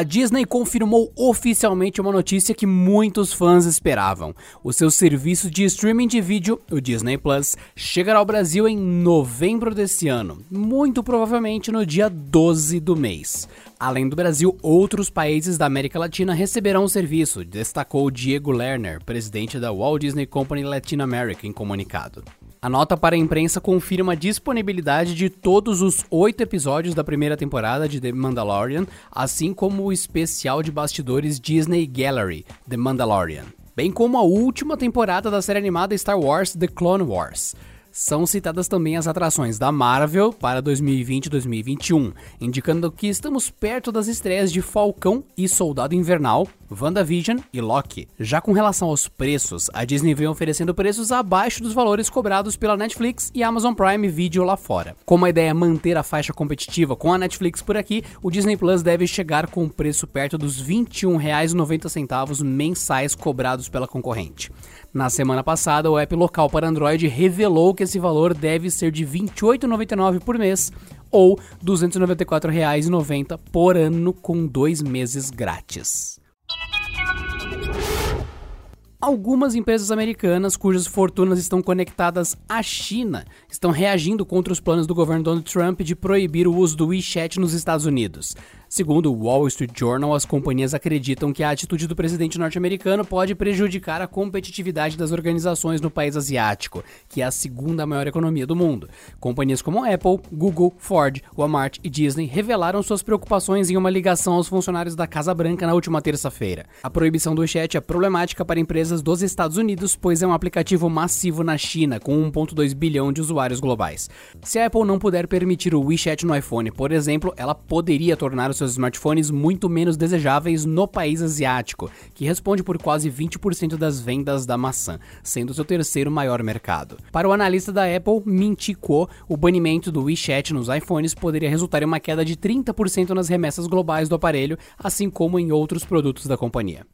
A Disney confirmou oficialmente uma notícia que muitos fãs esperavam. O seu serviço de streaming de vídeo, o Disney Plus, chegará ao Brasil em novembro desse ano, muito provavelmente no dia 12 do mês. Além do Brasil, outros países da América Latina receberão o serviço, destacou Diego Lerner, presidente da Walt Disney Company Latin America, em comunicado. A nota para a imprensa confirma a disponibilidade de todos os oito episódios da primeira temporada de The Mandalorian, assim como o especial de bastidores Disney Gallery, The Mandalorian, bem como a última temporada da série animada Star Wars The Clone Wars. São citadas também as atrações da Marvel para 2020 e 2021, indicando que estamos perto das estreias de Falcão e Soldado Invernal, WandaVision e Loki. Já com relação aos preços, a Disney vem oferecendo preços abaixo dos valores cobrados pela Netflix e Amazon Prime Video lá fora. Como a ideia é manter a faixa competitiva com a Netflix por aqui, o Disney Plus deve chegar com um preço perto dos R$ 21,90 mensais cobrados pela concorrente. Na semana passada, o app local para Android revelou que esse valor deve ser de R$ 28,99 por mês ou R$ 294,90 por ano com dois meses grátis. Algumas empresas americanas cujas fortunas estão conectadas à China estão reagindo contra os planos do governo Donald Trump de proibir o uso do WeChat nos Estados Unidos. Segundo o Wall Street Journal, as companhias acreditam que a atitude do presidente norte-americano pode prejudicar a competitividade das organizações no país asiático, que é a segunda maior economia do mundo. Companhias como Apple, Google, Ford, Walmart e Disney revelaram suas preocupações em uma ligação aos funcionários da Casa Branca na última terça-feira. A proibição do chat é problemática para empresas dos Estados Unidos, pois é um aplicativo massivo na China, com 1,2 bilhão de usuários globais. Se a Apple não puder permitir o WeChat no iPhone, por exemplo, ela poderia tornar os seus smartphones muito menos desejáveis no país asiático, que responde por quase 20% das vendas da maçã, sendo seu terceiro maior mercado. Para o analista da Apple, Min-Chi Kuo, o banimento do WeChat nos iPhones poderia resultar em uma queda de 30% nas remessas globais do aparelho, assim como em outros produtos da companhia.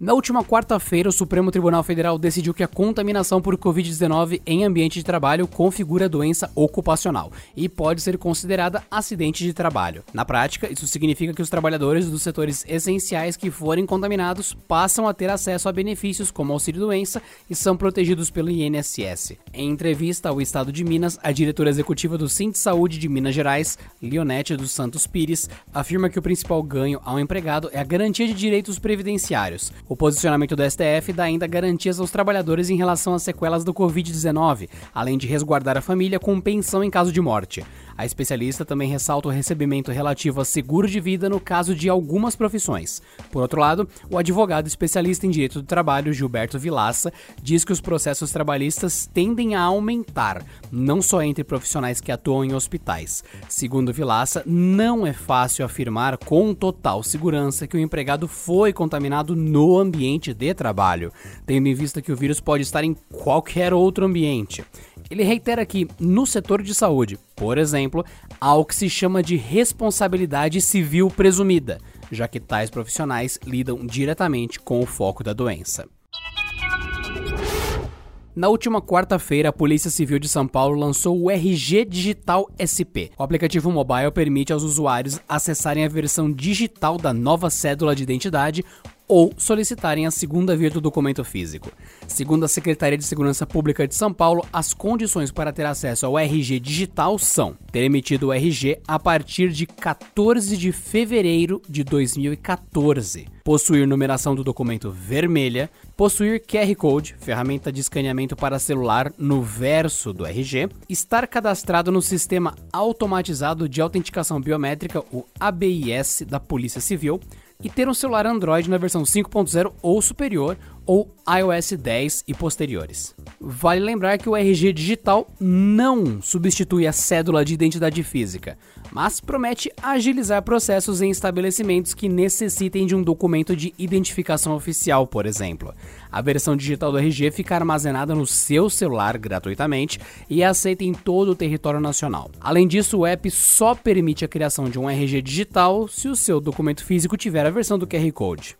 Na última quarta-feira, o Supremo Tribunal Federal decidiu que a contaminação por Covid-19 em ambiente de trabalho configura doença ocupacional e pode ser considerada acidente de trabalho. Na prática, isso significa que os trabalhadores dos setores essenciais que forem contaminados passam a ter acesso a benefícios como auxílio-doença e são protegidos pelo INSS. Em entrevista ao Estado de Minas, a diretora executiva do Cinti Saúde de Minas Gerais, Leonete dos Santos Pires, afirma que o principal ganho ao empregado é a garantia de direitos previdenciários. O posicionamento do STF dá ainda garantias aos trabalhadores em relação às sequelas do Covid-19, além de resguardar a família com pensão em caso de morte. A especialista também ressalta o recebimento relativo a seguro de vida no caso de algumas profissões. Por outro lado, o advogado especialista em direito do trabalho, Gilberto Vilaça, diz que os processos trabalhistas tendem a aumentar, não só entre profissionais que atuam em hospitais. Segundo Vilaça, não é fácil afirmar com total segurança que o empregado foi contaminado no ambiente de trabalho, tendo em vista que o vírus pode estar em qualquer outro ambiente. Ele reitera que, no setor de saúde, por exemplo, há o que se chama de responsabilidade civil presumida, já que tais profissionais lidam diretamente com o foco da doença. Na última quarta-feira, a Polícia Civil de São Paulo lançou o RG Digital SP. O aplicativo mobile permite aos usuários acessarem a versão digital da nova cédula de identidade ou solicitarem a segunda via do documento físico. Segundo a Secretaria de Segurança Pública de São Paulo, as condições para ter acesso ao RG digital são ter emitido o RG a partir de 14 de fevereiro de 2014, possuir numeração do documento vermelha, possuir QR Code, ferramenta de escaneamento para celular no verso do RG, estar cadastrado no Sistema Automatizado de Autenticação Biométrica, o ABIS da Polícia Civil, e ter um celular Android na versão 5.0 ou superior ou iOS 10 e posteriores. Vale lembrar que o RG digital não substitui a cédula de identidade física, mas promete agilizar processos em estabelecimentos que necessitem de um documento de identificação oficial, por exemplo. A versão digital do RG fica armazenada no seu celular gratuitamente e é aceita em todo o território nacional. Além disso, o app só permite a criação de um RG digital se o seu documento físico tiver a versão do QR Code.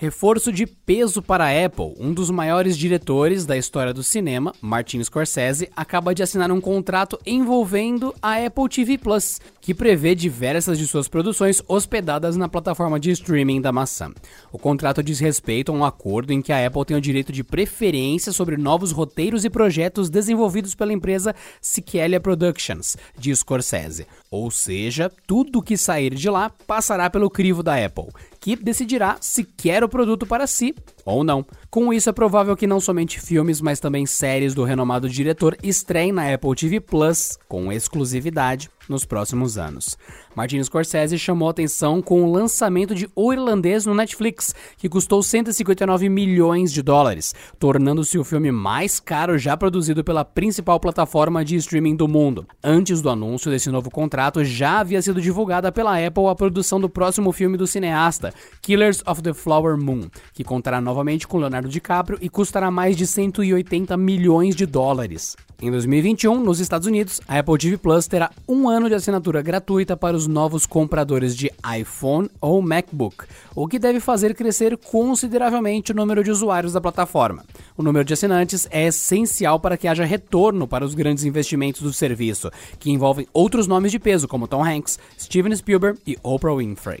Reforço de peso para a Apple. Um dos maiores diretores da história do cinema, Martin Scorsese, acaba de assinar um contrato envolvendo a Apple TV Plus, que prevê diversas de suas produções hospedadas na plataforma de streaming da maçã. O contrato diz respeito a um acordo em que a Apple tem o direito de preferência sobre novos roteiros e projetos desenvolvidos pela empresa Siquelia Productions, de Scorsese. Ou seja, tudo que sair de lá passará pelo crivo da Apple que decidirá se quer o produto para si ou não. Com isso, é provável que não somente filmes, mas também séries do renomado diretor estreiem na Apple TV Plus com exclusividade nos próximos anos. Martin Scorsese chamou atenção com o lançamento de O Irlandês no Netflix, que custou 159 milhões de dólares, tornando-se o filme mais caro já produzido pela principal plataforma de streaming do mundo. Antes do anúncio desse novo contrato, já havia sido divulgada pela Apple a produção do próximo filme do cineasta, Killers of the Flower Moon, que contará novamente com Leonardo DiCaprio e custará mais de 180 milhões de dólares. Em 2021, nos Estados Unidos, a Apple TV Plus terá um ano de assinatura gratuita para os novos compradores de iPhone ou MacBook, o que deve fazer crescer consideravelmente o número de usuários da plataforma. O número de assinantes é essencial para que haja retorno para os grandes investimentos do serviço, que envolvem outros nomes de peso como Tom Hanks, Steven Spielberg e Oprah Winfrey.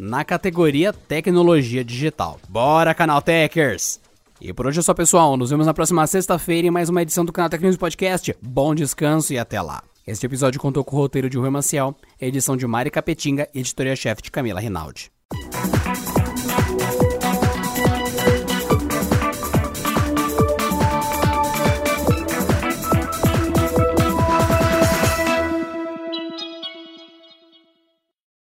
na categoria Tecnologia Digital. Bora, Canal Techers! E por hoje é só, pessoal. Nos vemos na próxima sexta-feira em mais uma edição do Canal Tecnologia Podcast. Bom descanso e até lá. Este episódio contou com o roteiro de Rui Maciel, edição de Mari Capetinga e editoria-chefe de Camila Rinaldi.